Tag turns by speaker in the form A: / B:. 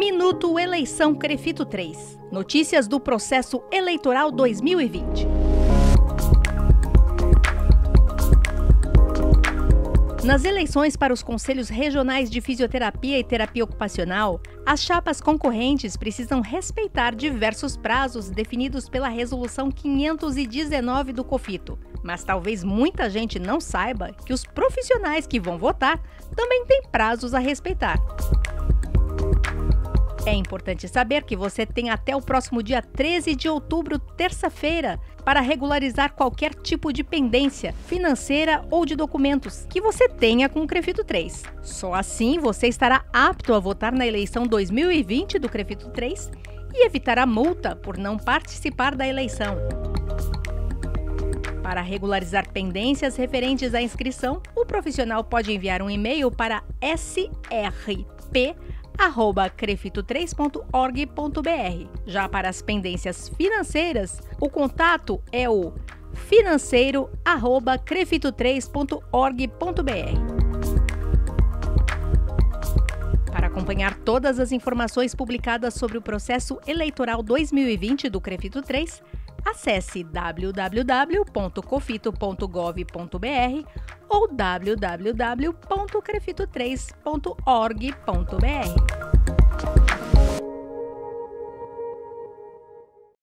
A: Minuto Eleição Crefito 3. Notícias do processo eleitoral 2020. Nas eleições para os conselhos regionais de fisioterapia e terapia ocupacional, as chapas concorrentes precisam respeitar diversos prazos definidos pela Resolução 519 do COFITO. Mas talvez muita gente não saiba que os profissionais que vão votar também têm prazos a respeitar. É importante saber que você tem até o próximo dia 13 de outubro, terça-feira, para regularizar qualquer tipo de pendência financeira ou de documentos que você tenha com o Crefito 3. Só assim você estará apto a votar na eleição 2020 do Crefito 3 e evitar a multa por não participar da eleição. Para regularizar pendências referentes à inscrição, o profissional pode enviar um e-mail para srp crefito3.org.br. Já para as pendências financeiras, o contato é o financeiro@crefito3.org.br. Para acompanhar todas as informações publicadas sobre o processo eleitoral 2020 do Crefito 3, acesse www.cofito.gov.br ou www.crefito3.org.br.